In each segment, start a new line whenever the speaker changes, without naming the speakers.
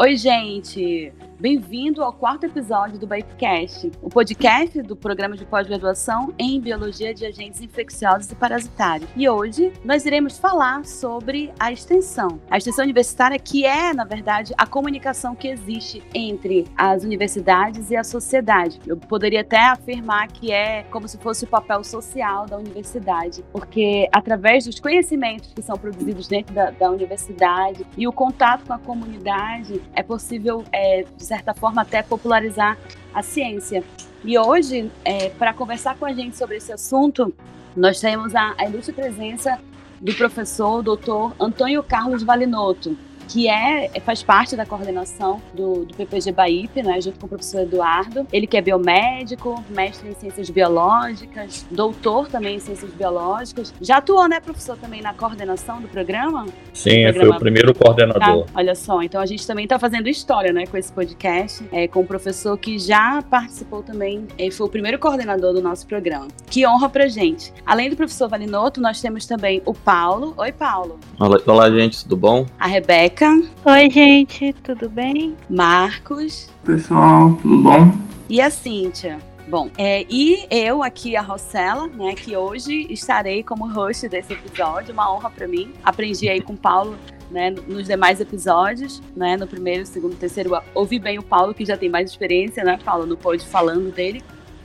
Oi, gente! Bem-vindo ao quarto episódio do Bipecast, o podcast do programa de pós-graduação em Biologia de Agentes Infecciosos e Parasitários. E hoje nós iremos falar sobre a extensão. A extensão universitária que é, na verdade, a comunicação que existe entre as universidades e a sociedade. Eu poderia até afirmar que é como se fosse o papel social da universidade, porque através dos conhecimentos que são produzidos dentro da, da universidade e o contato com a comunidade, é possível é, certa forma, até popularizar a ciência. E hoje, é, para conversar com a gente sobre esse assunto, nós temos a, a ilustre presença do professor doutor Antônio Carlos Valinotto, que é, faz parte da coordenação do, do PPG Baip, né, junto com o professor Eduardo. Ele que é biomédico, mestre em ciências biológicas, doutor também em ciências biológicas. Já atuou, né, professor, também na coordenação do programa?
Sim,
programa...
foi o primeiro coordenador.
Tá, olha só, então a gente também está fazendo história, né, com esse podcast, é, com o professor que já participou também, é, foi o primeiro coordenador do nosso programa. Que honra pra gente. Além do professor Valinoto, nós temos também o Paulo. Oi, Paulo.
Olá, olá gente, tudo bom?
A Rebeca.
Oi, gente, tudo bem?
Marcos.
Pessoal, tudo bom?
E a Cíntia. Bom, é, e eu aqui, a Rossella, né, que hoje estarei como host desse episódio, uma honra para mim. Aprendi aí com o Paulo né, nos demais episódios, né, no primeiro, segundo, terceiro, ouvi bem o Paulo, que já tem mais experiência, né, Paulo, no pod falando dele.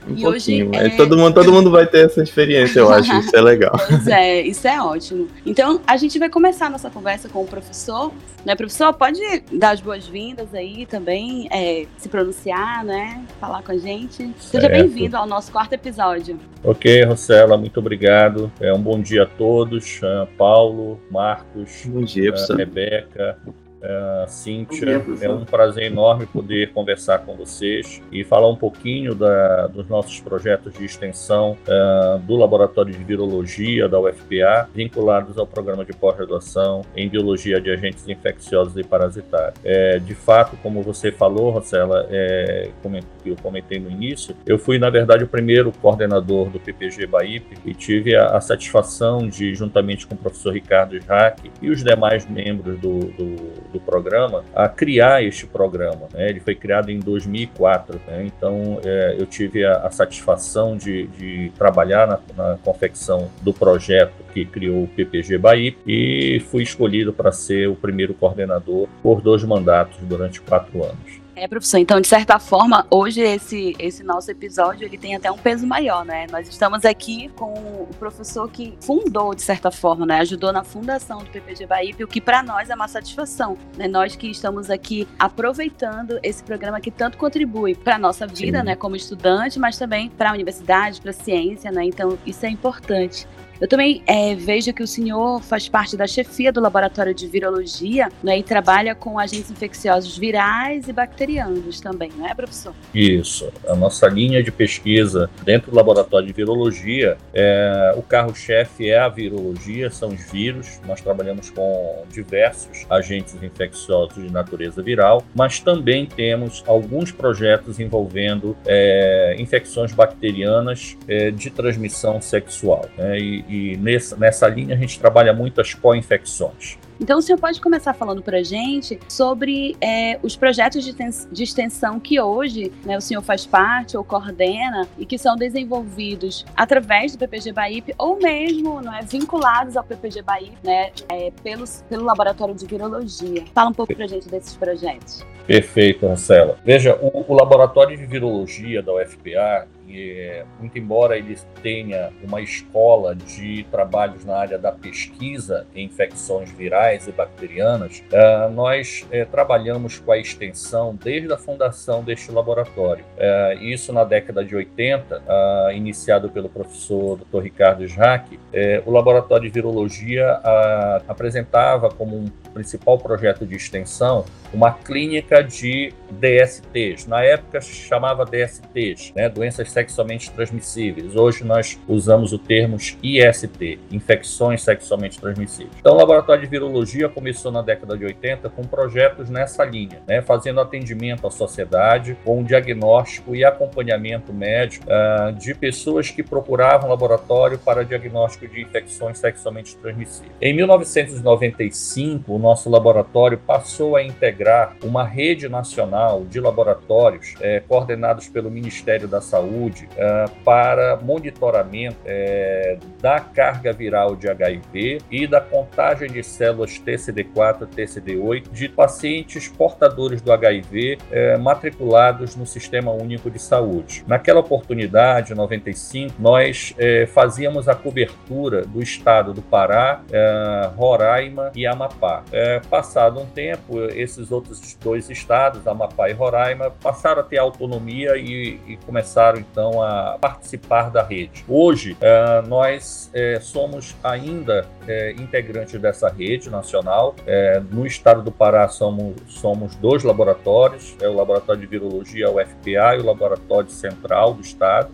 Um e pouquinho, hoje, é... todo, mundo, todo mundo vai ter essa experiência, eu acho, isso é legal.
Pois é, isso é ótimo. Então, a gente vai começar a nossa conversa com o professor, né, professor, pode dar as boas-vindas aí também, é, se pronunciar, né, falar com a gente. Seja bem-vindo ao nosso quarto episódio.
Ok, Rosela, muito obrigado. É um bom dia a todos, uh, Paulo, Marcos,
bom dia,
uh, Rebeca, uh, Cíntia. É um prazer enorme poder conversar com vocês e falar um pouquinho da, dos nossos projetos de extensão uh, do Laboratório de Virologia da UFPA, vinculados ao programa de pós-graduação em Biologia de Agentes Infecciosos e Parasitários. É, de fato, como você falou, Rosela, é, eu comentei no início, eu fui, na verdade, o primeiro coordenador do PPG BAIP e tive a, a satisfação de, juntamente com o professor Ricardo Jaque e os demais membros do, do do programa a criar este programa. Né? Ele foi criado em 2004, né? então é, eu tive a, a satisfação de, de trabalhar na, na, confecção do projeto que criou o PPG Bahia e fui escolhido para ser o primeiro coordenador por dois mandatos durante quatro anos.
É, professor, então, de certa forma, hoje esse, esse nosso episódio ele tem até um peso maior, né? Nós estamos aqui com o professor que fundou, de certa forma, né? Ajudou na fundação do PPG Bahia, o que para nós é uma satisfação, né? Nós que estamos aqui aproveitando esse programa que tanto contribui para a nossa vida, Sim. né? Como estudante, mas também para a universidade, para a ciência, né? Então, isso é importante. Eu também é, vejo que o senhor faz parte da chefia do laboratório de virologia né, e trabalha com agentes infecciosos virais e bacterianos também, não é, professor?
Isso. A nossa linha de pesquisa dentro do laboratório de virologia, é, o carro-chefe é a virologia, são os vírus. Nós trabalhamos com diversos agentes infecciosos de natureza viral, mas também temos alguns projetos envolvendo é, infecções bacterianas é, de transmissão sexual. Né, e, e, nessa, nessa linha a gente trabalha muito as co-infecções.
Então, o senhor pode começar falando para a gente sobre é, os projetos de, extensão que hoje né, o senhor faz parte ou coordena e que são desenvolvidos através do PPG Baip ou mesmo né, vinculados ao PPG Baip né, é, pelos, pelo Laboratório de Virologia. Fala um pouco para a gente desses projetos.
Perfeito, Marcela. Veja, o, o Laboratório de Virologia da UFPA muito embora ele tenha uma escola de trabalhos na área da pesquisa em infecções virais e bacterianas, uh, nós uh, trabalhamos com a extensão desde a fundação deste laboratório. Uh, isso na década de 80, iniciado pelo professor Dr. Ricardo Jaque, o laboratório de virologia apresentava como um principal projeto de extensão uma clínica de DSTs. Na época chamava DSTs, né, doenças sexualmente transmissíveis. Hoje nós usamos o termo IST, infecções sexualmente transmissíveis. Então o laboratório de virologia começou na década de 80 com projetos nessa linha, né, fazendo atendimento à sociedade com diagnóstico e acompanhamento médico uh, de pessoas que procuravam laboratório para diagnóstico de infecções sexualmente transmissíveis. Em 1995, o nosso laboratório passou a integrar integrar uma rede nacional de laboratórios é, coordenados pelo Ministério da Saúde é, para monitoramento é, da carga viral de HIV e da contagem de células TCD4 e TCD8 de pacientes portadores do HIV é, matriculados no Sistema Único de Saúde. Naquela oportunidade, em 95, nós é, fazíamos a cobertura do estado do Pará, é, Roraima e Amapá. Passado um tempo, esses outros dois estados, Amapá e Roraima, passaram a ter autonomia e, e começaram então a participar da rede. Hoje, é, nós é, somos ainda é, integrantes dessa rede nacional. no estado do Pará somos, somos dois laboratórios, é o Laboratório de Virologia, o FPA, e o Laboratório Central do Estado.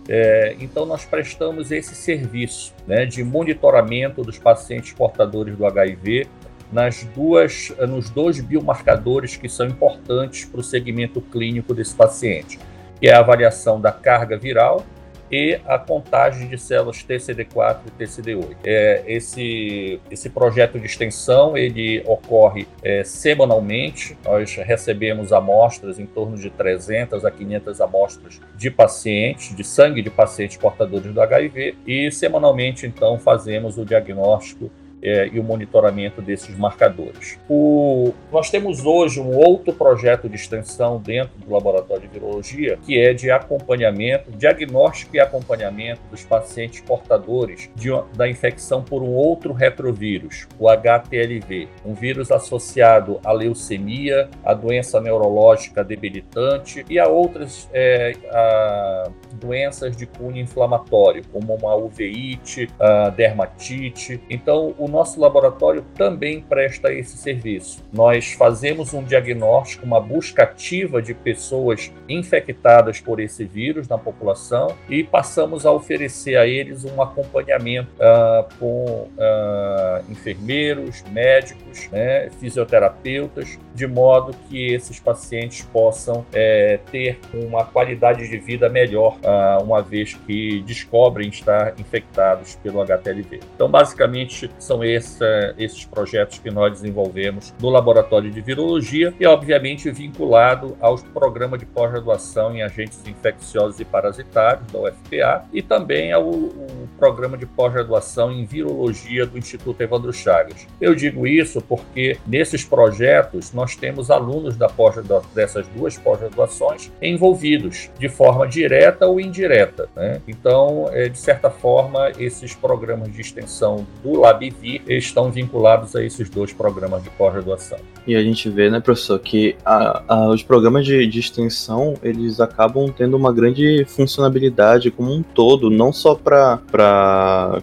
então, nós prestamos esse serviço né, de monitoramento dos pacientes portadores do HIV nas duas, nos dois biomarcadores que são importantes para o segmento clínico desse paciente, que é a avaliação da carga viral e a contagem de células TCD4 e TCD8. É, esse, esse projeto de extensão ele ocorre é, semanalmente. Nós recebemos amostras em torno de 300 a 500 amostras de pacientes, de sangue de pacientes portadores do HIV e semanalmente então fazemos o diagnóstico é, e o monitoramento desses marcadores. O, nós temos hoje um outro projeto de extensão dentro do Laboratório de Virologia, que é de acompanhamento, diagnóstico e acompanhamento dos pacientes portadores de, da infecção por um outro retrovírus, o HTLV, um vírus associado à leucemia, à doença neurológica debilitante e a outras é, a doenças de cunho inflamatório, como uma uveíte, dermatite. Então, o nosso laboratório também presta esse serviço. Nós fazemos um diagnóstico, uma busca ativa de pessoas infectadas por esse vírus na população e passamos a oferecer a eles um acompanhamento uh, com uh, enfermeiros, médicos, né, fisioterapeutas, de modo que esses pacientes possam é, ter uma qualidade de vida melhor, uh, uma vez que descobrem estar infectados pelo HTLV. Então, basicamente, são são esse, esses projetos que nós desenvolvemos no Laboratório de Virologia e, obviamente, vinculado aos programas de pós-graduação em agentes infecciosos e parasitários da UFPA e também ao, programa de pós-graduação em Virologia do Instituto Evandro Chagas. Eu digo isso porque nesses projetos nós temos alunos da pós dessas duas pós-graduações envolvidos de forma direta ou indireta. Né? Então, é, de certa forma, esses programas de extensão do LabVi estão vinculados a esses dois programas de pós-graduação.
E a gente vê, né, professor, que a, a, os programas de, de, extensão eles acabam tendo uma grande funcionalidade como um todo, não só para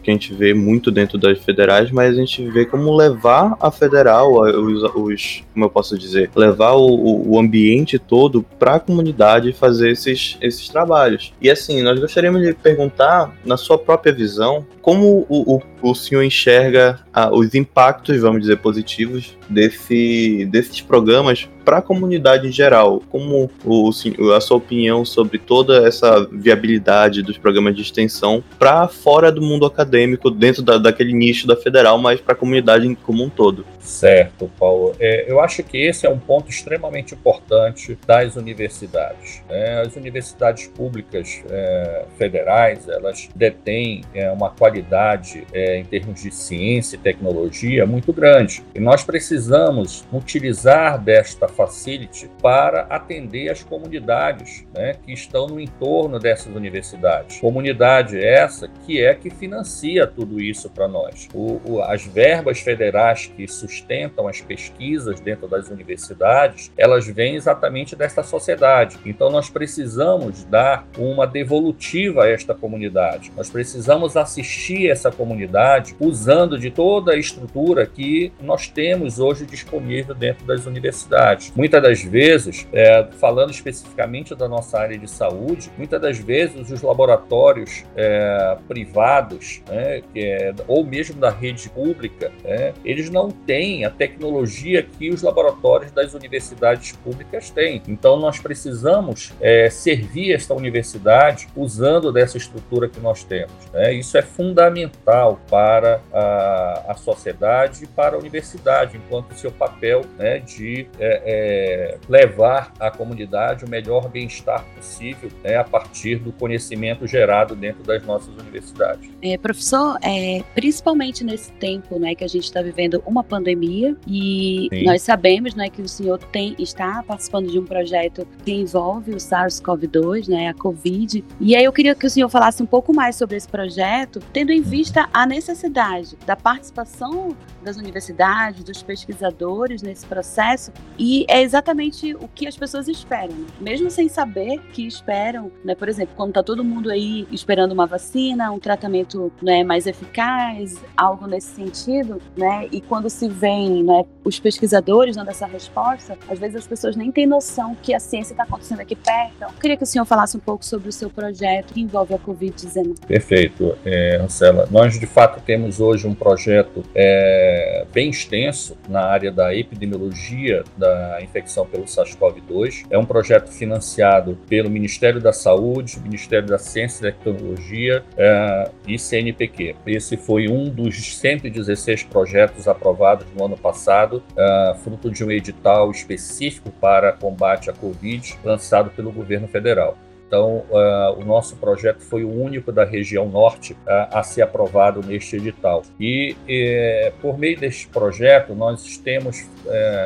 que a gente vê muito dentro das federais, mas a gente vê como levar a federal, os, os como eu posso dizer, levar o, o ambiente todo para a comunidade fazer esses, esses trabalhos. E assim, nós gostaríamos de perguntar, na sua própria visão, como o, o, o senhor enxerga ah, os impactos, vamos dizer, positivos desse, desses programas para a comunidade em geral? Como o, a sua opinião sobre toda essa viabilidade dos programas de extensão para fora do mundo acadêmico, dentro da, daquele nicho da federal, mas para a comunidade como um todo?
Certo, Paulo. É, eu acho que esse é um ponto extremamente importante das universidades. Né? As universidades públicas é, federais, elas detêm é, uma qualidade é, em termos de ciência e tecnologia muito grande. E nós precisamos utilizar desta facility para atender as comunidades né, que estão no entorno dessas universidades. Comunidade essa que é que financia tudo isso para nós. O, o, as verbas federais que sustentam as pesquisas dentro das universidades, elas vêm exatamente desta sociedade. Então nós precisamos dar uma devolutiva a esta comunidade. Nós precisamos assistir essa comunidade usando de toda a estrutura que nós temos hoje disponível dentro das universidades. Muitas das vezes, é, falando especificamente da nossa área de saúde, muitas das vezes os laboratórios é, privados, né, é, ou mesmo da rede pública, né, eles não têm a tecnologia que os laboratórios das universidades públicas têm. Então, nós precisamos é, servir esta universidade usando dessa estrutura que nós temos. Né? Isso é fundamental para a, a sociedade e para a universidade, enquanto seu papel né, de é, é é, levar à comunidade o melhor bem-estar possível né, a partir do conhecimento gerado dentro das nossas universidades.
É, professor, é, principalmente nesse tempo né, que a gente está vivendo uma pandemia e Sim. nós sabemos né, que o senhor tem, está participando de um projeto que envolve o SARS-CoV-2, né, a Covid, e aí eu queria que o senhor falasse um pouco mais sobre esse projeto, tendo em vista a necessidade da participação das universidades, dos pesquisadores nesse processo, e é exatamente o que as pessoas esperam, né? mesmo sem saber que esperam, né? Por exemplo, quando está todo mundo aí esperando uma vacina, um tratamento né, mais eficaz, algo nesse sentido, né? E quando se vem, né, os pesquisadores dando essa resposta, às vezes as pessoas nem têm noção que a ciência está acontecendo aqui perto. Queria que o senhor falasse um pouco sobre o seu projeto que envolve a Covid-19.
Perfeito, é. Nós de fato temos hoje um projeto é, bem extenso na área da epidemiologia da infecção pelo SARS-CoV-2. É um projeto financiado pelo Ministério da Saúde, Ministério da Ciência e Tecnologia é, e CNPq. Esse foi um dos 116 projetos aprovados no ano passado, é, fruto de um edital específico para combate à Covid lançado pelo governo federal. Então, uh, o nosso projeto foi o único da região norte uh, a ser aprovado neste edital. E, eh, por meio deste projeto, nós temos,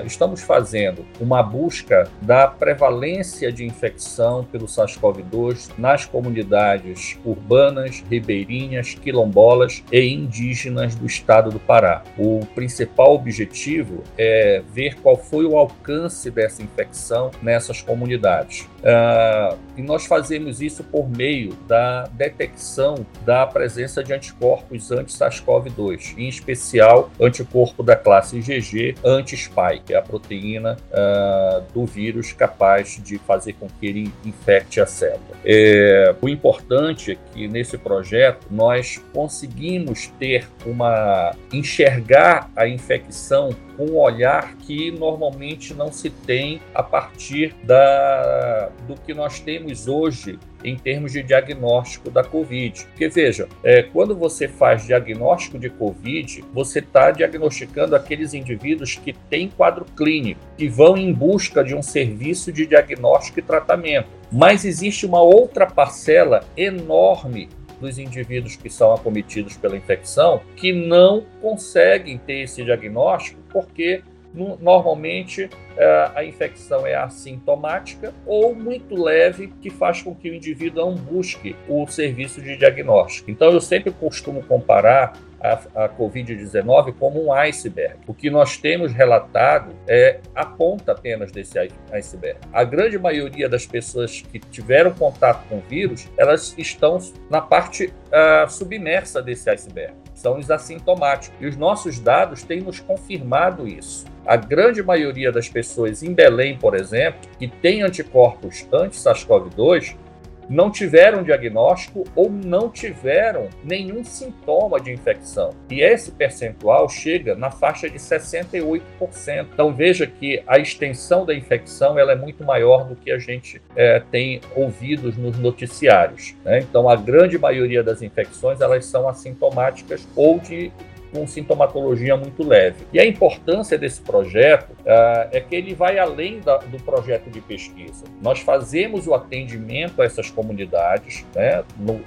estamos fazendo uma busca da prevalência de infecção pelo SARS-CoV-2 nas comunidades urbanas, ribeirinhas, quilombolas e indígenas do estado do Pará. O principal objetivo é ver qual foi o alcance dessa infecção nessas comunidades. Uh, e nós fazemos isso por meio da detecção da presença de anticorpos anti-SARS-CoV-2, em especial anticorpo da classe IgG anti-spike, que é a proteína uh, do vírus capaz de fazer com que ele infecte a célula. É, o importante é que nesse projeto nós conseguimos ter uma enxergar a infecção um olhar que normalmente não se tem a partir da, do que nós temos hoje em termos de diagnóstico da Covid. Porque veja, é, quando você faz diagnóstico de Covid, você está diagnosticando aqueles indivíduos que têm quadro clínico, que vão em busca de um serviço de diagnóstico e tratamento. Mas existe uma outra parcela enorme dos indivíduos que são acometidos pela infecção que não conseguem ter esse diagnóstico porque normalmente é, a infecção é assintomática ou muito leve, que faz com que o indivíduo não busque o serviço de diagnóstico. Então, eu sempre costumo comparar a, a Covid-19 como um iceberg. O que nós temos relatado é a ponta apenas desse iceberg. A grande maioria das pessoas que tiveram contato com o vírus, elas estão na parte uh, submersa desse iceberg. São os assintomáticos. E os nossos dados têm nos confirmado isso. A grande maioria das pessoas em Belém, por exemplo, que tem anticorpos anti-SARS-CoV-2, não tiveram diagnóstico ou não tiveram nenhum sintoma de infecção. E esse percentual chega na faixa de 68%. Então veja que a extensão da infecção ela é muito maior do que a gente é, tem ouvido nos noticiários. Né? Então a grande maioria das infecções elas são assintomáticas ou de com sintomatologia muito leve. E a importância desse projeto uh, é que ele vai além da, do projeto de pesquisa. Nós fazemos o atendimento a essas comunidades, né, no,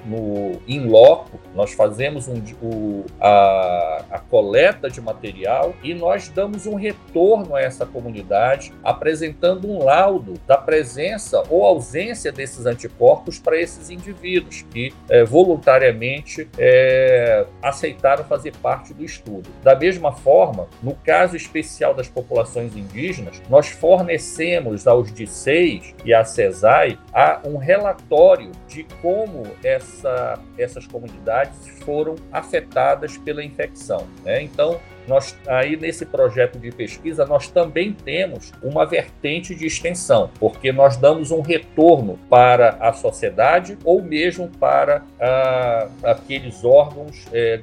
in loco, nós fazemos um, o, a, a coleta de material e nós damos um retorno a essa comunidade, apresentando um laudo da presença ou ausência desses anticorpos para esses indivíduos que é, voluntariamente é, aceitaram fazer parte do estudo. Da mesma forma, no caso especial das populações indígenas, nós fornecemos aos DICEIs e à CESAI um relatório de como essa, essas comunidades foram afetadas pela infecção. Né? Então, nós aí nesse projeto de pesquisa nós também temos uma vertente de extensão, porque nós damos um retorno para a sociedade ou mesmo para ah, aqueles órgãos eh,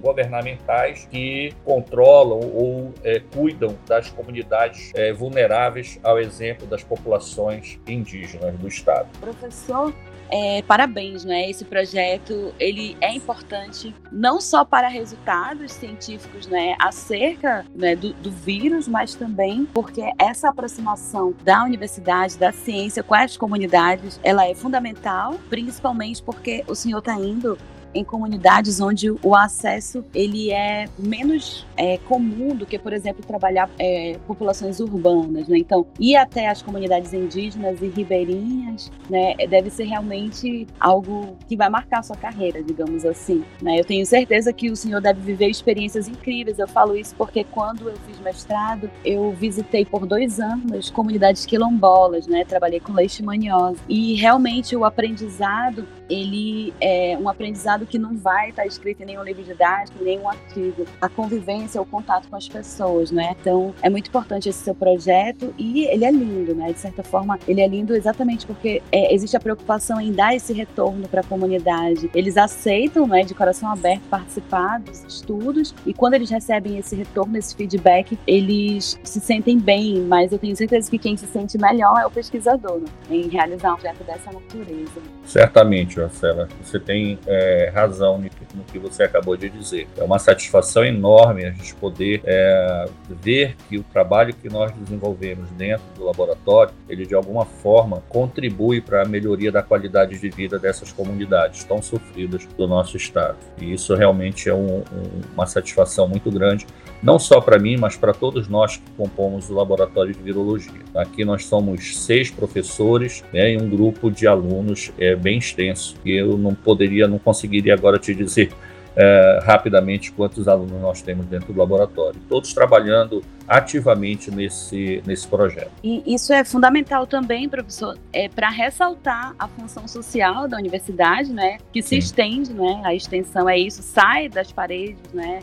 governamentais que controlam ou eh, cuidam das comunidades eh, vulneráveis, ao exemplo das populações indígenas do estado.
Professor, é, parabéns, né? Esse projeto ele é importante não só para resultados científicos, né, acerca né, do, do vírus, mas também porque essa aproximação da universidade, da ciência com as comunidades, ela é fundamental, principalmente porque o senhor está indo em comunidades onde o acesso ele é menos é, comum do que, por exemplo, trabalhar é, populações urbanas, né? Então, ir até as comunidades indígenas e ribeirinhas, né, deve ser realmente algo que vai marcar a sua carreira, digamos assim, né? Eu tenho certeza que o senhor deve viver experiências incríveis. Eu falo isso porque quando eu fiz mestrado, eu visitei por dois anos comunidades quilombolas, né? Trabalhei com leishmaniose e realmente o aprendizado ele é um aprendizado que não vai estar escrito em nenhum livro didático, nenhum artigo. A convivência, o contato com as pessoas, né? Então, é muito importante esse seu projeto e ele é lindo, né? De certa forma, ele é lindo exatamente porque é, existe a preocupação em dar esse retorno para a comunidade. Eles aceitam, né, de coração aberto, participar dos estudos e quando eles recebem esse retorno, esse feedback, eles se sentem bem, mas eu tenho certeza que quem se sente melhor é o pesquisador, né? em realizar um projeto dessa natureza.
Certamente, Marcela, você tem é, razão no que você acabou de dizer. É uma satisfação enorme a gente poder é, ver que o trabalho que nós desenvolvemos dentro do laboratório, ele de alguma forma contribui para a melhoria da qualidade de vida dessas comunidades tão sofridas do nosso estado. E isso realmente é um, um, uma satisfação muito grande não só para mim, mas para todos nós que compomos o laboratório de virologia. Aqui nós somos seis professores né, e um grupo de alunos é, bem extenso. E eu não poderia, não conseguiria agora te dizer é, rapidamente quantos alunos nós temos dentro do laboratório. Todos trabalhando ativamente nesse, nesse projeto.
E isso é fundamental também, professor, é, para ressaltar a função social da universidade, né, que se Sim. estende, né, a extensão é isso, sai das paredes, né,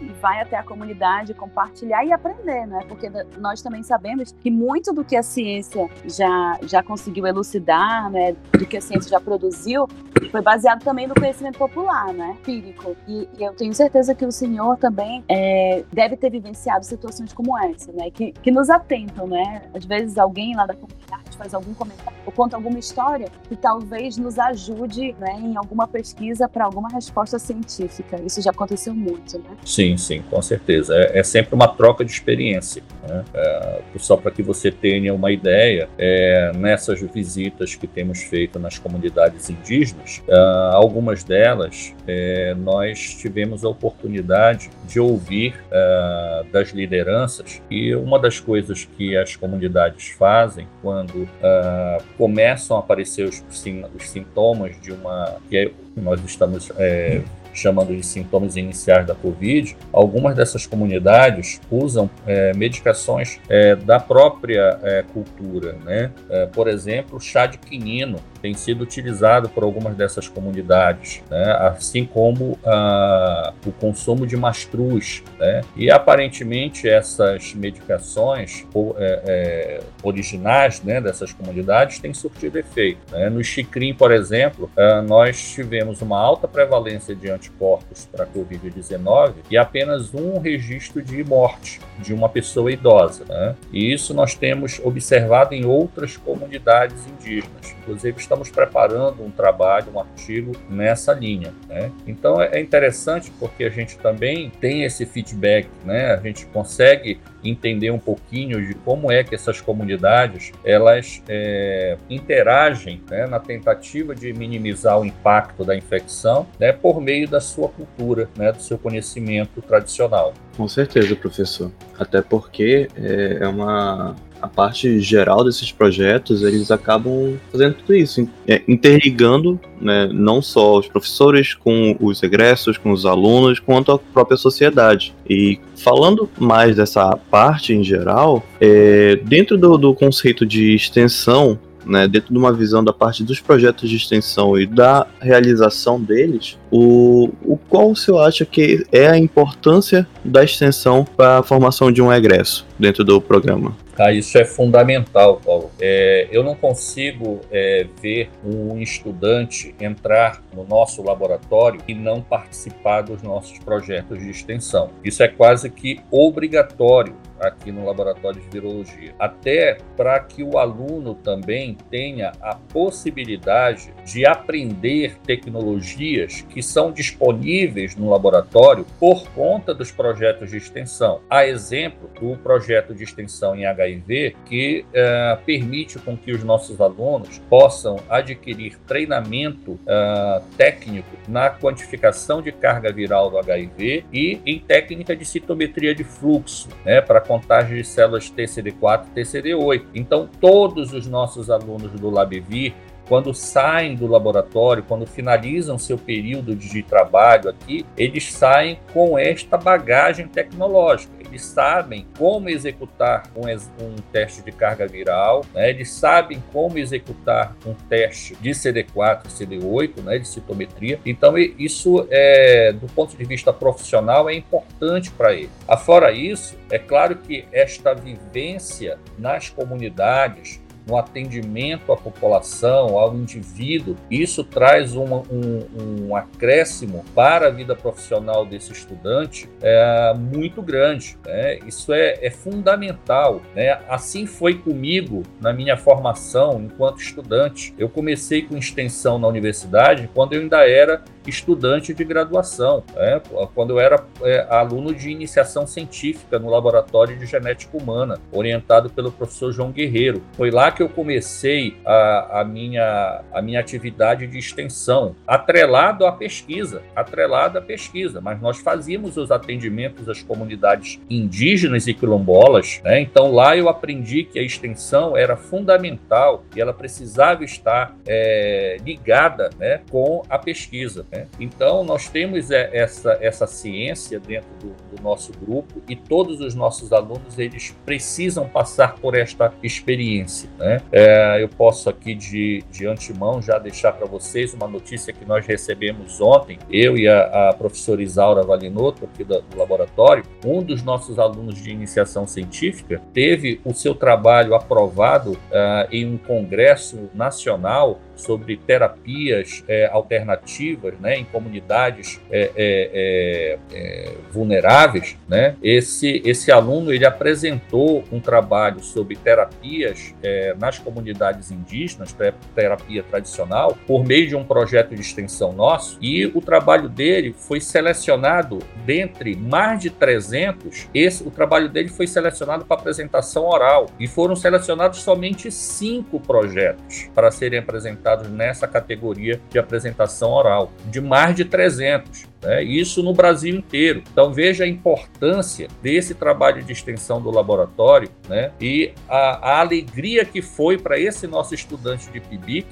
e vai até a comunidade compartilhar e aprender, né? Porque nós também sabemos que muito do que a ciência já, já conseguiu elucidar, né? Do que a ciência já produziu, foi baseado também no conhecimento popular, né? Empírico. E, e eu tenho certeza que o senhor também é, deve ter vivenciado situações como essa, né? Que, que nos atentam, né? Às vezes alguém lá da comunidade faz algum comentário ou conta alguma história que talvez nos ajude né, em alguma pesquisa para alguma resposta científica. Isso já aconteceu muito, né?
Sim, sim, com certeza. É, é sempre uma troca de experiência. Né? É, só para que você tenha uma ideia, é, nessas visitas que temos feito nas comunidades indígenas, é, algumas delas é, nós tivemos a oportunidade de ouvir é, das lideranças e uma das coisas que as comunidades fazem quando começam a aparecer os, os sintomas de uma que nós estamos é, chamando de sintomas iniciais da Covid, algumas dessas comunidades usam é, medicações é, da própria é, cultura. Né? É, por exemplo, chá de quinino tem sido utilizado por algumas dessas comunidades, né? assim como ah, o consumo de mastruz. Né? E aparentemente essas medicações é, é, originais né, dessas comunidades têm surtido efeito. Né? No Xicrim, por exemplo, nós tivemos uma alta prevalência de anticorpos para a Covid-19 e apenas um registro de morte de uma pessoa idosa. Né? E isso nós temos observado em outras comunidades indígenas. Inclusive, estamos preparando um trabalho, um artigo nessa linha. Né? Então, é interessante porque a gente também tem esse feedback, né? a gente consegue entender um pouquinho de como é que essas comunidades elas é, interagem né, na tentativa de minimizar o impacto da infecção né, por meio da sua cultura, né, do seu conhecimento tradicional.
Com certeza, professor. Até porque é, é uma a parte geral desses projetos, eles acabam fazendo tudo isso, é, interligando né, não só os professores com os egressos, com os alunos, quanto a própria sociedade. E falando mais dessa parte em geral, é, dentro do, do conceito de extensão, né, dentro de uma visão da parte dos projetos de extensão e da realização deles, o, o qual o senhor acha que é a importância da extensão para a formação de um egresso dentro do programa?
Ah, isso é fundamental, Paulo. É, eu não consigo é, ver um estudante entrar no nosso laboratório e não participar dos nossos projetos de extensão. Isso é quase que obrigatório aqui no laboratório de virologia, até para que o aluno também tenha a possibilidade de aprender tecnologias que são disponíveis no laboratório por conta dos projetos de extensão. A exemplo do projeto de extensão em HIV, que uh, permite com que os nossos alunos possam adquirir treinamento uh, técnico na quantificação de carga viral do HIV e em técnica de citometria de fluxo, né, para contagem de células TCD4 e TCD8. Então, todos os nossos alunos do LabVir quando saem do laboratório, quando finalizam seu período de trabalho aqui, eles saem com esta bagagem tecnológica. Eles sabem como executar um, um teste de carga viral, né? eles sabem como executar um teste de CD4 e CD8, né? de citometria. Então, isso, é, do ponto de vista profissional, é importante para ele. Afora isso, é claro que esta vivência nas comunidades, no atendimento à população, ao indivíduo, isso traz um, um, acréscimo para a vida profissional desse estudante é, muito grande. Né? Isso é, é fundamental. Né? Assim foi comigo na minha formação enquanto estudante. Eu comecei com extensão na universidade quando eu ainda era estudante de graduação, né? quando eu era é, aluno de iniciação científica no Laboratório de Genética Humana, orientado pelo professor João Guerreiro. Foi lá que eu comecei a, a, minha, a minha atividade de extensão, atrelado à pesquisa, atrelado à pesquisa, mas nós fazíamos os atendimentos às comunidades indígenas e quilombolas, né? então lá eu aprendi que a extensão era fundamental e ela precisava estar é, ligada né, com a pesquisa. Né? Então nós temos é, essa, essa ciência dentro do, do nosso grupo e todos os nossos alunos eles precisam passar por esta experiência. Né? É, eu posso aqui de, de antemão já deixar para vocês uma notícia que nós recebemos ontem, eu e a, a professora Isaura Valinotto, aqui do, do laboratório, um dos nossos alunos de iniciação científica teve o seu trabalho aprovado uh, em um congresso nacional sobre terapias é, alternativas né, em comunidades é, é, é, é vulneráveis, né, esse, esse aluno ele apresentou um trabalho sobre terapias é, nas comunidades indígenas, terapia tradicional, por meio de um projeto de extensão nosso, e o trabalho dele foi selecionado dentre mais de 300, esse, o trabalho dele foi selecionado para apresentação oral, e foram selecionados somente cinco projetos para serem apresentados nessa categoria de apresentação oral, de mais de 300. Né? Isso no Brasil inteiro. Então veja a importância desse trabalho de extensão do laboratório né? e a, a alegria que foi para esse nosso estudante de PIBIC,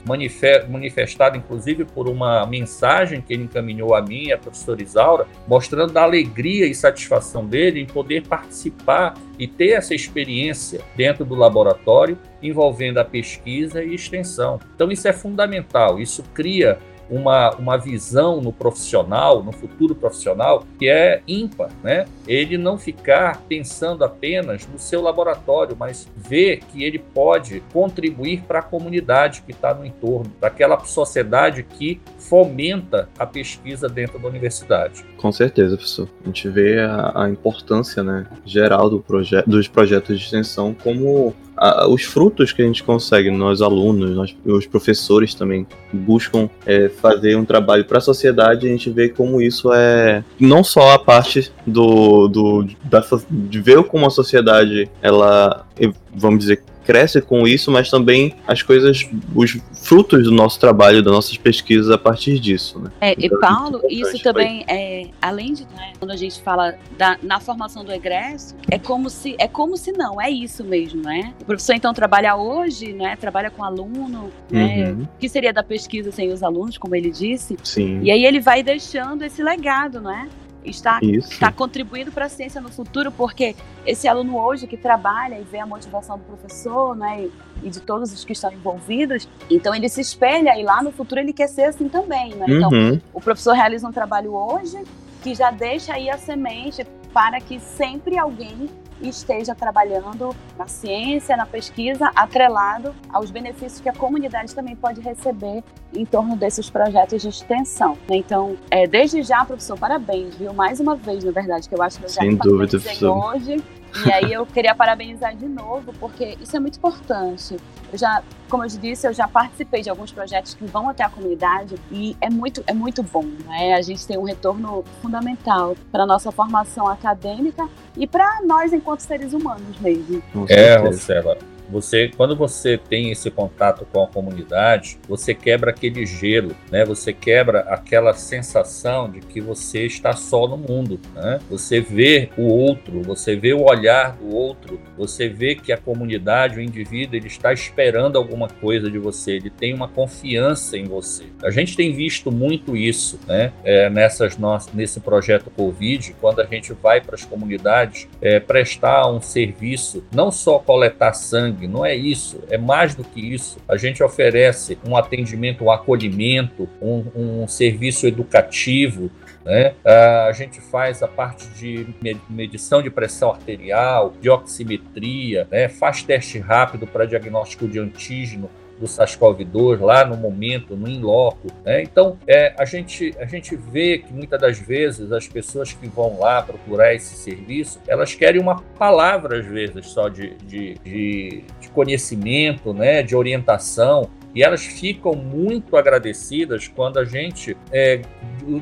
manifestado inclusive por uma mensagem que ele encaminhou a mim e a professora Isaura, mostrando a alegria e satisfação dele em poder participar e ter essa experiência dentro do laboratório envolvendo a pesquisa e extensão. Então isso é fundamental, isso cria uma, uma visão no profissional, no futuro profissional, que é ímpar, né? Ele não ficar pensando apenas no seu laboratório, mas ver que ele pode contribuir para a comunidade que está no entorno, para aquela sociedade que fomenta a pesquisa dentro da universidade.
Com certeza, professor. A gente vê a, a importância né, geral do proje dos projetos de extensão como a, os frutos que a gente consegue, nós alunos, nós, os professores também buscam é, fazer um trabalho para a sociedade, a gente vê como isso é não só a parte do, do da, de ver como a sociedade ela vamos dizer cresce com isso, mas também as coisas, os frutos do nosso trabalho, das nossas pesquisas a partir disso. Né?
É, então, e Paulo, é isso também é, além de né, quando a gente fala da, na formação do egresso, é como se é como se não, é isso mesmo, né? O professor então trabalha hoje, né? Trabalha com aluno, né? Uhum. que seria da pesquisa sem os alunos, como ele disse.
Sim.
E aí ele vai deixando esse legado, né? Está, está contribuindo para a ciência no futuro, porque esse aluno hoje que trabalha e vê a motivação do professor, né, e, e de todos os que estão envolvidos, então ele se espelha e lá no futuro ele quer ser assim também, né? Então, uhum. o professor realiza um trabalho hoje que já deixa aí a semente para que sempre alguém esteja trabalhando na ciência, na pesquisa, atrelado aos benefícios que a comunidade também pode receber em torno desses projetos de extensão. Então, é, desde já, professor, parabéns, viu? Mais uma vez, na verdade, que eu acho que eu já
Sem dúvida, professor.
hoje. E aí eu queria parabenizar de novo, porque isso é muito importante. Eu já, como eu disse, eu já participei de alguns projetos que vão até a comunidade e é muito, é muito bom. Né? A gente tem um retorno fundamental para a nossa formação acadêmica e para nós enquanto seres humanos mesmo.
É, Rosela. Você, quando você tem esse contato com a comunidade, você quebra aquele gelo, né? Você quebra aquela sensação de que você está só no mundo, né? Você vê o outro, você vê o olhar do outro, você vê que a comunidade, o indivíduo, ele está esperando alguma coisa de você, ele tem uma confiança em você. A gente tem visto muito isso, né? É, nessas nossas, nesse projeto Covid, quando a gente vai para as comunidades é, prestar um serviço, não só coletar sangue sangue, não é isso, é mais do que isso. A gente oferece um atendimento, um acolhimento, um, um serviço educativo, né? A gente faz a parte de medição de pressão arterial, de oximetria, né? faz teste rápido para diagnóstico de antígeno do SARS-CoV-2 lá no momento, no in-loco. Né? Então, é, a, gente, a gente vê que muitas das vezes as pessoas que vão lá procurar esse serviço, elas querem uma palavra, às vezes, só de, de, de, de conhecimento, né? de orientação, e elas ficam muito agradecidas quando a gente é,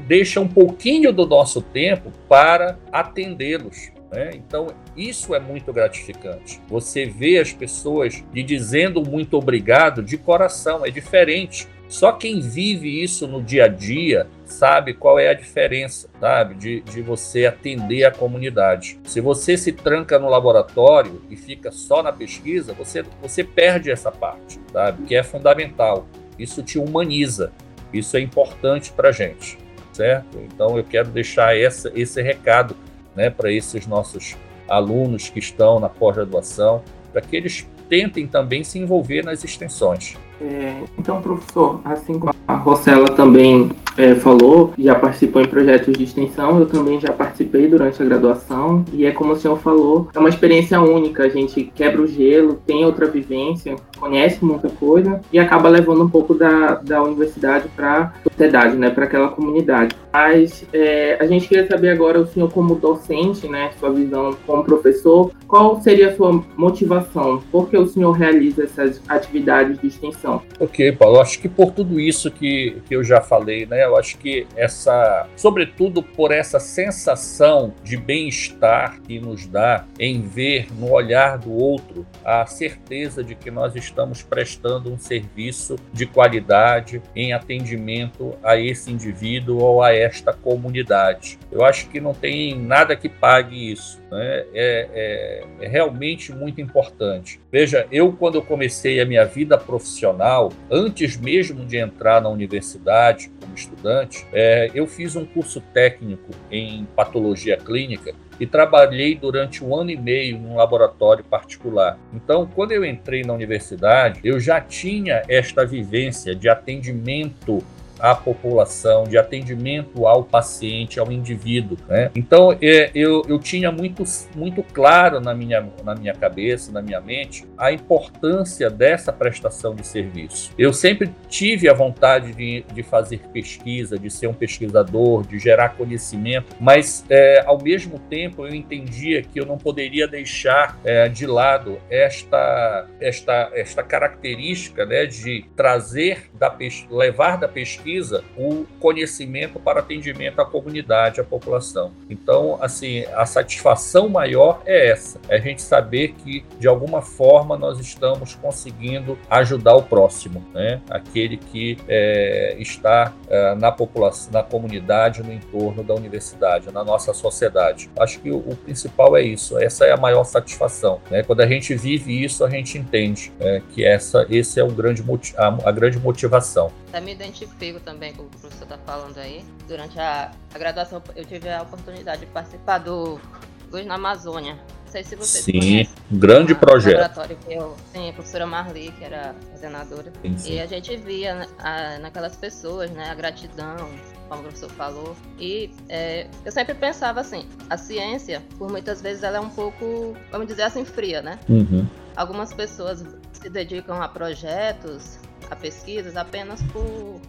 deixa um pouquinho do nosso tempo para atendê-los. Né? Então, isso é muito gratificante. Você vê as pessoas lhe dizendo muito obrigado de coração, é diferente. Só quem vive isso no dia a dia sabe qual é a diferença, sabe? De, de você atender a comunidade. Se você se tranca no laboratório e fica só na pesquisa, você, você perde essa parte, sabe? Que é fundamental. Isso te humaniza. Isso é importante para gente, certo? Então eu quero deixar essa, esse recado né, para esses nossos alunos que estão na pós-graduação, para que eles tentem também se envolver nas extensões.
É, então, professor, assim como a Rosela também é, falou, já participou em projetos de extensão, eu também já participei durante a graduação, e é como o senhor falou, é uma experiência única, a gente quebra o gelo, tem outra vivência, conhece muita coisa e acaba levando um pouco da, da universidade para a sociedade, né, para aquela comunidade. Mas é, a gente queria saber agora, o senhor como docente, né, sua visão como professor, qual seria a sua motivação? Por que o senhor realiza essas atividades de extensão?
Ok, Paulo, acho que por tudo isso que, que eu já falei, né, eu acho que essa, sobretudo por essa sensação de bem-estar que nos dá em ver no olhar do outro a certeza de que nós estamos estamos prestando um serviço de qualidade em atendimento a esse indivíduo ou a esta comunidade. Eu acho que não tem nada que pague isso. Né? É, é, é realmente muito importante. Veja, eu, quando eu comecei a minha vida profissional, antes mesmo de entrar na universidade como estudante, é, eu fiz um curso técnico em patologia clínica e trabalhei durante um ano e meio num laboratório particular. Então, quando eu entrei na universidade, eu já tinha esta vivência de atendimento à população, de atendimento ao paciente, ao indivíduo. Né? Então, é, eu, eu tinha muito, muito claro na minha, na minha cabeça, na minha mente, a importância dessa prestação de serviço. Eu sempre tive a vontade de, de fazer pesquisa, de ser um pesquisador, de gerar conhecimento, mas, é, ao mesmo tempo, eu entendia que eu não poderia deixar é, de lado esta, esta, esta característica né, de trazer, da, levar da pesquisa pesquisa o conhecimento para atendimento à comunidade, à população. Então, assim, a satisfação maior é essa, é a gente saber que de alguma forma nós estamos conseguindo ajudar o próximo, né? Aquele que é, está é, na população, na comunidade, no entorno da universidade, na nossa sociedade. Acho que o, o principal é isso. Essa é a maior satisfação. Né? Quando a gente vive isso, a gente entende é, que essa, esse é o grande a, a grande motivação.
Eu me identifico também que o professor está falando aí. Durante a, a, graduação, eu tive a oportunidade de participar do Luz na Amazônia. Não sei se vocês
sim,
conhecem.
um grande projeto.
laboratório que eu, sim, a professora Marli, que era coordenadora. Sim, sim. E a gente via né, a, naquelas pessoas, né, a gratidão, como o professor falou. E é, eu sempre pensava assim, a ciência, por muitas vezes, ela é um pouco, vamos dizer assim, fria, né?
Uhum.
Algumas pessoas se dedicam a projetos a pesquisas apenas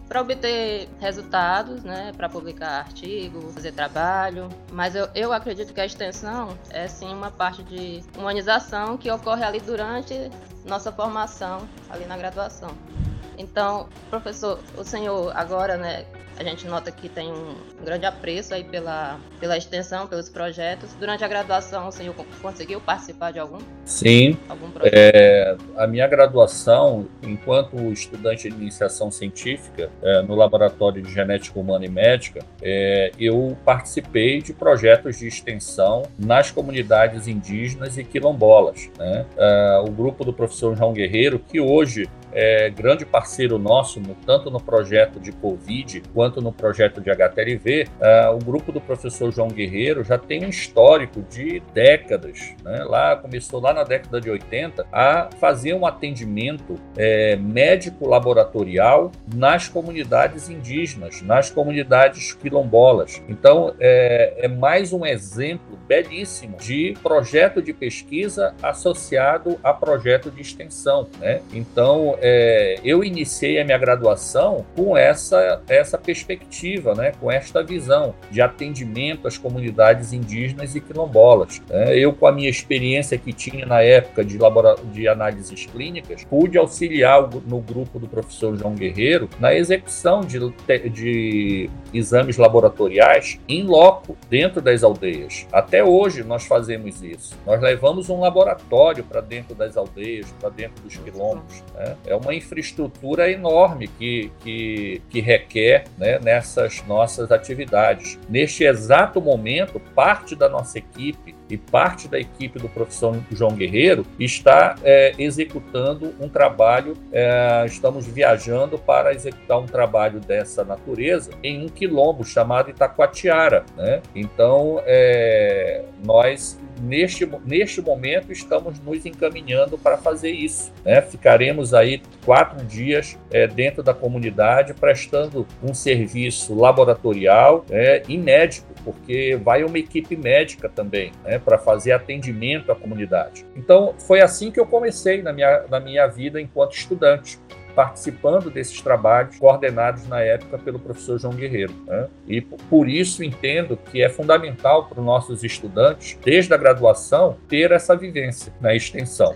para obter resultados, né, para publicar artigo, fazer trabalho, mas eu, eu acredito que a extensão é sim uma parte de humanização que ocorre ali durante nossa formação ali na graduação. Então, professor, o senhor agora, né, a gente nota que tem um grande apreço aí pela, pela extensão, pelos projetos. Durante a graduação, o senhor conseguiu participar de algum?
Sim. Algum projeto? É, a minha graduação, enquanto estudante de iniciação científica é, no Laboratório de Genética Humana e Médica, é, eu participei de projetos de extensão nas comunidades indígenas e quilombolas. Né? É, o grupo do professor João Guerreiro, que hoje é grande parceiro nosso, no, tanto no projeto de Covid quanto no projeto de HTLV, uh, o grupo do professor João Guerreiro já tem um histórico de décadas. Né? Lá começou lá na década de 80 a fazer um atendimento é, médico laboratorial nas comunidades indígenas, nas comunidades quilombolas. Então é, é mais um exemplo belíssimo de projeto de pesquisa associado a projeto de extensão. Né? Então é, eu iniciei a minha graduação com essa, essa perspectiva, né, com esta visão de atendimento às comunidades indígenas e quilombolas. É, eu, com a minha experiência que tinha na época de, de análises clínicas, pude auxiliar no grupo do professor João Guerreiro na execução de, de exames laboratoriais em loco, dentro das aldeias. Até hoje nós fazemos isso. Nós levamos um laboratório para dentro das aldeias, para dentro dos quilombos. Né? É é uma infraestrutura enorme que, que, que requer né, nessas nossas atividades. Neste exato momento, parte da nossa equipe e parte da equipe do professor João Guerreiro está é, executando um trabalho, é, estamos viajando para executar um trabalho dessa natureza em um quilombo chamado Itacoatiara. Né? Então, é, nós, neste, neste momento, estamos nos encaminhando para fazer isso. Né? Ficaremos aí quatro dias é, dentro da comunidade prestando um serviço laboratorial é, e médico, porque vai uma equipe médica também. Né? Né, para fazer atendimento à comunidade. Então, foi assim que eu comecei na minha, na minha vida enquanto estudante participando desses trabalhos coordenados na época pelo professor João Guerreiro. Né? E por isso entendo que é fundamental para os nossos estudantes, desde a graduação, ter essa vivência na extensão.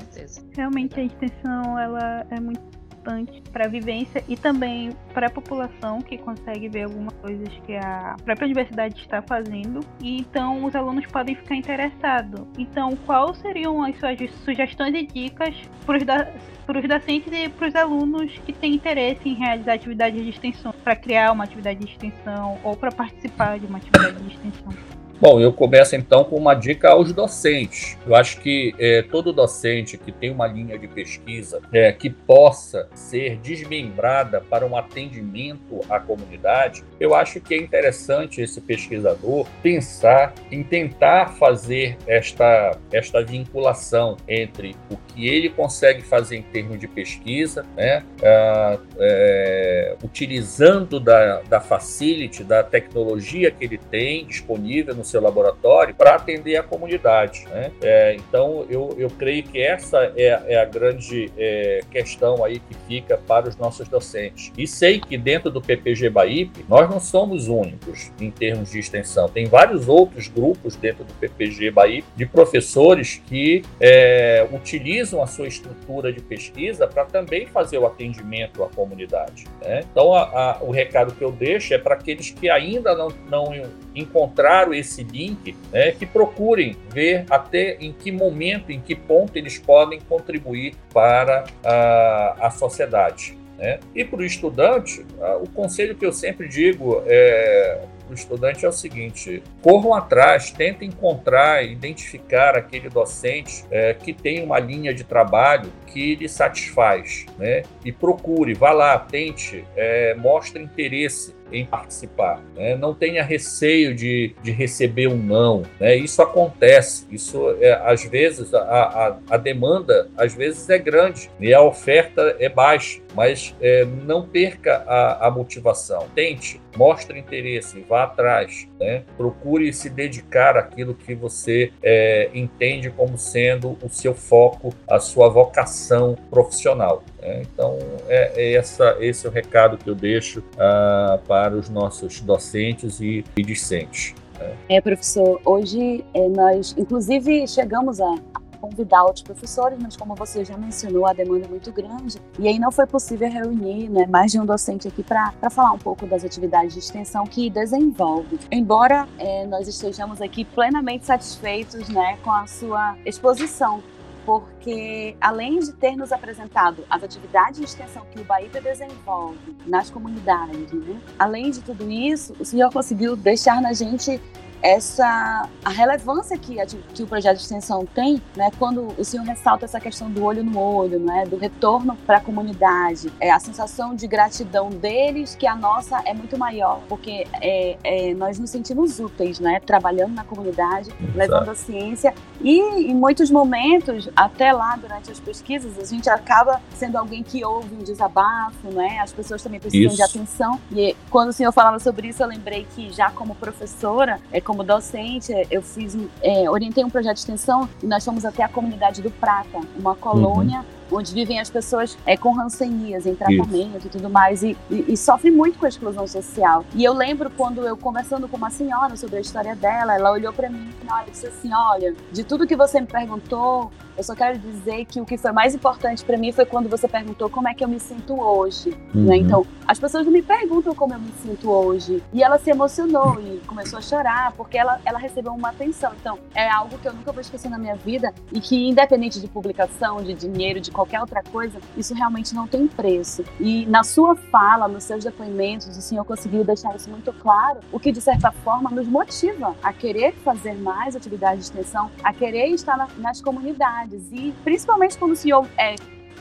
Realmente a extensão ela é muito importante para a vivência e também para a população que consegue ver algumas coisas que a própria universidade está fazendo e então os alunos podem ficar interessados. Então, quais seriam as suas sugestões e dicas para os da para os docentes e para os alunos que têm interesse em realizar atividades de extensão, para criar uma atividade de extensão ou para participar de uma atividade de extensão.
Bom, eu começo então com uma dica aos docentes. Eu acho que é, todo docente que tem uma linha de pesquisa é, que possa ser desmembrada para um atendimento à comunidade, eu acho que é interessante esse pesquisador pensar em tentar fazer esta, esta vinculação entre o que ele consegue fazer em termos de pesquisa, né, é, utilizando da, da facility, da tecnologia que ele tem disponível no seu laboratório para atender a comunidade. Né? É, então, eu, eu creio que essa é, é a grande é, questão aí que fica para os nossos docentes. E sei que dentro do PPG BAIP, nós não somos únicos em termos de extensão. Tem vários outros grupos dentro do PPG BAIP de professores que é, utilizam a sua estrutura de pesquisa para também fazer o atendimento à comunidade. Né? Então, a, a, o recado que eu deixo é para aqueles que ainda não, não encontraram esse link, né, que procurem ver até em que momento, em que ponto eles podem contribuir para a, a sociedade. Né? E para o estudante, o conselho que eu sempre digo é para o estudante é o seguinte: corram atrás, tentem encontrar, identificar aquele docente é, que tem uma linha de trabalho que lhe satisfaz, né? E procure, vá lá, tente, é, mostre interesse em participar. Né? Não tenha receio de, de receber um não. Né? Isso acontece. Isso é, às vezes a, a, a, demanda às vezes é grande e a oferta é baixa, mas é, não perca a, a motivação. Tente, mostre interesse, vá atrás. Né? Procure se dedicar àquilo que você é, entende como sendo o seu foco, a sua vocação profissional. Né? Então, é, é, essa, esse é o recado que eu deixo uh, para os nossos docentes e, e discentes.
Né? É, professor, hoje é, nós, inclusive, chegamos a convidar outros professores, mas como você já mencionou, a demanda é muito grande e aí não foi possível reunir né, mais de um docente aqui para falar um pouco das atividades de extensão que desenvolve. Embora é, nós estejamos aqui plenamente satisfeitos né, com a sua exposição, porque além de ter nos apresentado as atividades de extensão que o Bahia desenvolve nas comunidades, né, além de tudo isso, o senhor conseguiu deixar na gente essa a relevância que, a, que o projeto de extensão tem, né, quando o senhor ressalta essa questão do olho no olho, né, do retorno para a comunidade, é a sensação de gratidão deles que a nossa é muito maior, porque é, é, nós nos sentimos úteis, né, trabalhando na comunidade, Exato. levando a ciência e em muitos momentos, até lá durante as pesquisas, a gente acaba sendo alguém que ouve um desabafo, né, as pessoas também precisam isso. de atenção. E quando o senhor falava sobre isso, eu lembrei que já como professora, é, como docente, eu fiz, é, orientei um projeto de extensão e nós fomos até a comunidade do Prata, uma colônia uhum onde vivem as pessoas é, com rancenias em tratamento Isso. e tudo mais, e, e, e sofrem muito com a exclusão social. E eu lembro quando eu conversando com uma senhora sobre a história dela, ela olhou para mim e disse assim: Olha, de tudo que você me perguntou, eu só quero dizer que o que foi mais importante para mim foi quando você perguntou como é que eu me sinto hoje. Né? Uhum. Né? Então, as pessoas não me perguntam como eu me sinto hoje. E ela se emocionou e começou a chorar porque ela, ela recebeu uma atenção. Então, é algo que eu nunca vou esquecer na minha vida e que, independente de publicação, de dinheiro, de qualquer outra coisa, isso realmente não tem preço. E na sua fala, nos seus depoimentos, o senhor conseguiu deixar isso muito claro, o que de certa forma nos motiva a querer fazer mais atividades de extensão, a querer estar na, nas comunidades e principalmente quando o senhor é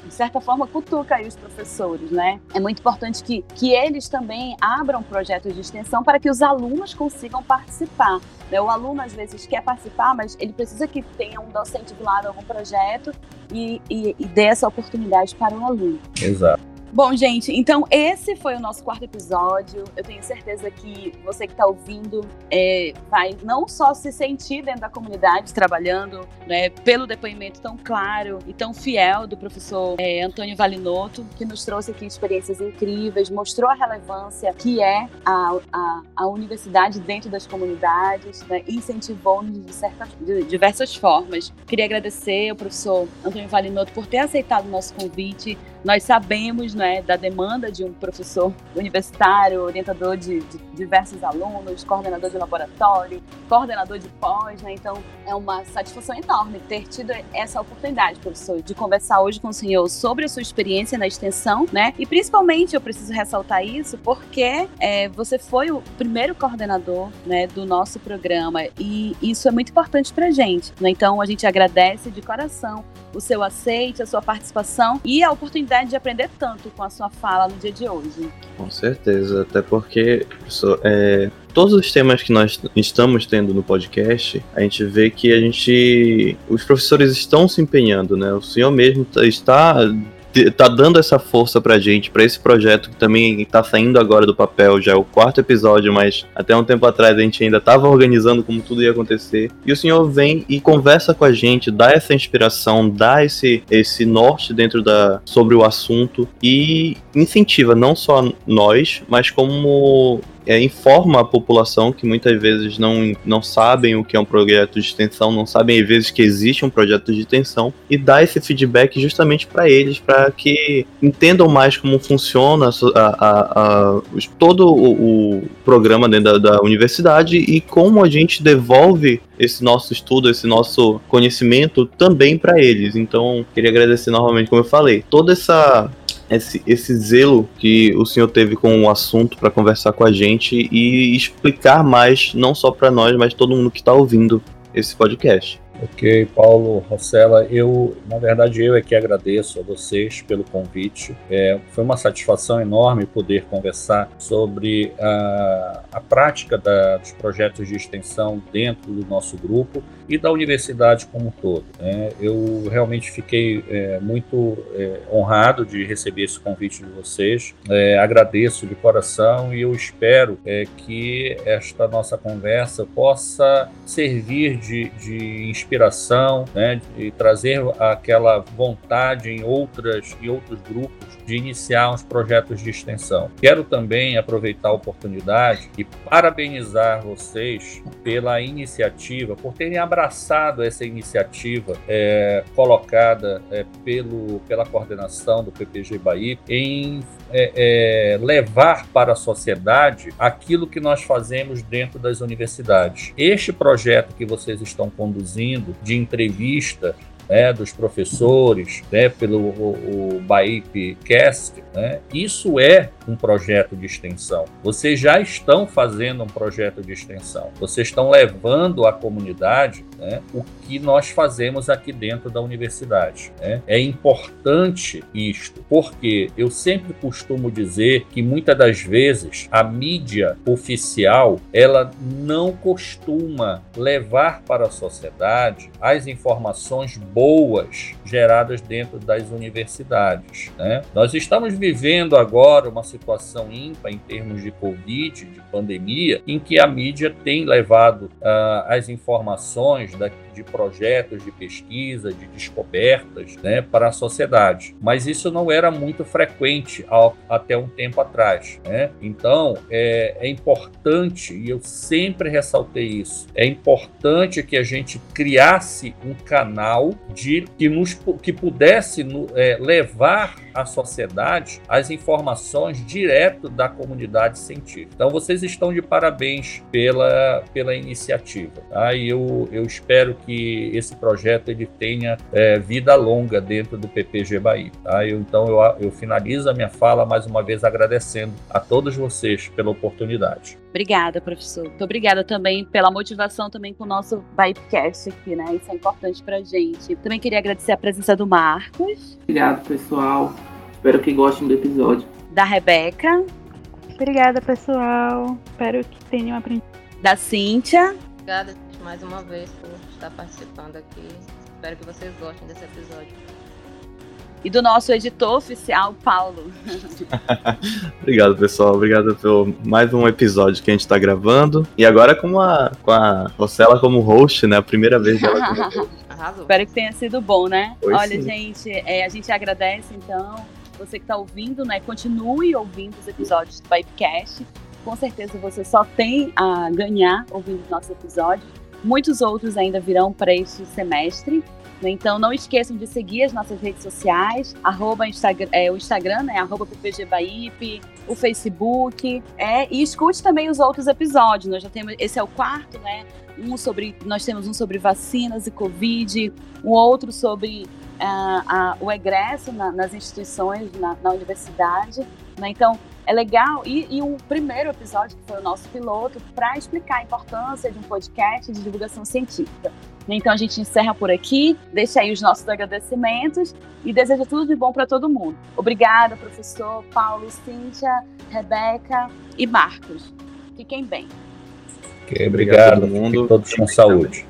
de certa forma, cutuca aí os professores, né? É muito importante que, que eles também abram projetos de extensão para que os alunos consigam participar. Né? O aluno, às vezes, quer participar, mas ele precisa que tenha um docente do lado algum projeto e, e, e dê essa oportunidade para o aluno.
Exato.
Bom, gente, então esse foi o nosso quarto episódio. Eu tenho certeza que você que está ouvindo é, vai não só se sentir dentro da comunidade trabalhando, né, pelo depoimento tão claro e tão fiel do professor é, Antônio Valinotto, que nos trouxe aqui experiências incríveis, mostrou a relevância que é a, a, a universidade dentro das comunidades, né, incentivou-nos de, de diversas formas. Queria agradecer ao professor Antônio Valinotto por ter aceitado o nosso convite nós sabemos né, da demanda de um professor universitário, orientador de, de diversos alunos, coordenador de laboratório, coordenador de pós, né? Então é uma satisfação enorme ter tido essa oportunidade, professor, de conversar hoje com o senhor sobre a sua experiência na extensão, né? E principalmente eu preciso ressaltar isso porque é, você foi o primeiro coordenador né, do nosso programa e isso é muito importante para gente. Né? Então a gente agradece de coração o seu aceite, a sua participação e a oportunidade de aprender tanto com a sua fala no dia de hoje.
Com certeza, até porque é, todos os temas que nós estamos tendo no podcast, a gente vê que a gente, os professores estão se empenhando, né? O senhor mesmo está tá dando essa força pra gente, pra esse projeto que também tá saindo agora do papel, já é o quarto episódio, mas até um tempo atrás a gente ainda tava organizando como tudo ia acontecer. E o senhor vem e conversa com a gente, dá essa inspiração, dá esse, esse norte dentro da sobre o assunto e incentiva não só nós, mas como é, informa a população que muitas vezes não, não sabem o que é um projeto de extensão, não sabem às vezes que existe um projeto de extensão e dá esse feedback justamente para eles, para que entendam mais como funciona a, a, a, todo o, o, programa dentro da, da universidade e como a gente devolve esse nosso estudo, esse nosso conhecimento também para eles. Então, queria agradecer novamente, como eu falei, toda essa esse, esse zelo que o senhor teve com o assunto para conversar com a gente e explicar mais, não só para nós, mas todo mundo que está ouvindo esse podcast.
Ok, Paulo Rossella, eu, na verdade, eu é que agradeço a vocês pelo convite. É, foi uma satisfação enorme poder conversar sobre a, a prática da, dos projetos de extensão dentro do nosso grupo e da universidade como um todo. Né? Eu realmente fiquei é, muito é, honrado de receber esse convite de vocês. É, agradeço de coração e eu espero é, que esta nossa conversa possa servir de, de inspiração, né? de trazer aquela vontade em outras e outros grupos de iniciar uns projetos de extensão. Quero também aproveitar a oportunidade e parabenizar vocês pela iniciativa, por terem abraçado essa iniciativa é, colocada é, pelo, pela coordenação do PPG Bahia em é, é, levar para a sociedade aquilo que nós fazemos dentro das universidades. Este projeto que vocês estão conduzindo de entrevista né, dos professores, né, pelo o, o BAIPcast, né, isso é um projeto de extensão. Vocês já estão fazendo um projeto de extensão. Vocês estão levando à comunidade né, o que nós fazemos aqui dentro da universidade. Né? É importante isto, porque eu sempre costumo dizer que muitas das vezes a mídia oficial ela não costuma levar para a sociedade as informações boas geradas dentro das universidades. Né? Nós estamos vivendo agora uma situação ímpar em termos de Covid, de pandemia, em que a mídia tem levado uh, as informações da, de projetos de pesquisa, de descobertas né, para a sociedade. Mas isso não era muito frequente ao, até um tempo atrás. Né? Então, é, é importante, e eu sempre ressaltei isso, é importante que a gente criasse um canal de que, nos, que pudesse é, levar à sociedade as informações direto da comunidade científica. Então, vocês estão de parabéns pela, pela iniciativa. Tá? E eu, eu espero que esse projeto ele tenha é, vida longa dentro do PPG Bahia. Tá? Eu, então, eu, eu finalizo a minha fala mais uma vez agradecendo a todos vocês pela oportunidade.
Obrigada, professor. Muito obrigada também pela motivação também com o nosso Bytecast aqui, né? Isso é importante pra gente. Também queria agradecer a presença do Marcos.
Obrigado, pessoal. Espero que gostem do episódio.
Da Rebeca.
Obrigada, pessoal. Espero que tenham aprendido.
Da Cíntia.
Obrigada mais uma vez por estar participando aqui. Espero que vocês gostem desse episódio
e do nosso editor oficial, Paulo.
Obrigado, pessoal. Obrigado por mais um episódio que a gente está gravando. E agora com a, com a Rosela como host, né? A primeira vez dela como
Espero que tenha sido bom, né? Pois Olha, sim. gente, é, a gente agradece, então, você que está ouvindo, né? Continue ouvindo os episódios do Pipecast. Com certeza você só tem a ganhar ouvindo os nossos episódios. Muitos outros ainda virão para este semestre. Né? Então não esqueçam de seguir as nossas redes sociais, arroba Instagram, é, o Instagram, né? Arroba PPGBaip, o Facebook, é, e escute também os outros episódios. Nós já temos, esse é o quarto, né? Um sobre, nós temos um sobre vacinas e Covid, um outro sobre uh, uh, o egresso na, nas instituições, na, na universidade. Né? Então, é legal. E, e, o primeiro episódio, que foi o nosso piloto, para explicar a importância de um podcast de divulgação científica. Então a gente encerra por aqui, deixa aí os nossos agradecimentos e deseja tudo de bom para todo mundo. Obrigada, professor Paulo, Cíntia, Rebeca e Marcos. Fiquem bem.
Okay, obrigado, obrigado mundo. todos com saúde.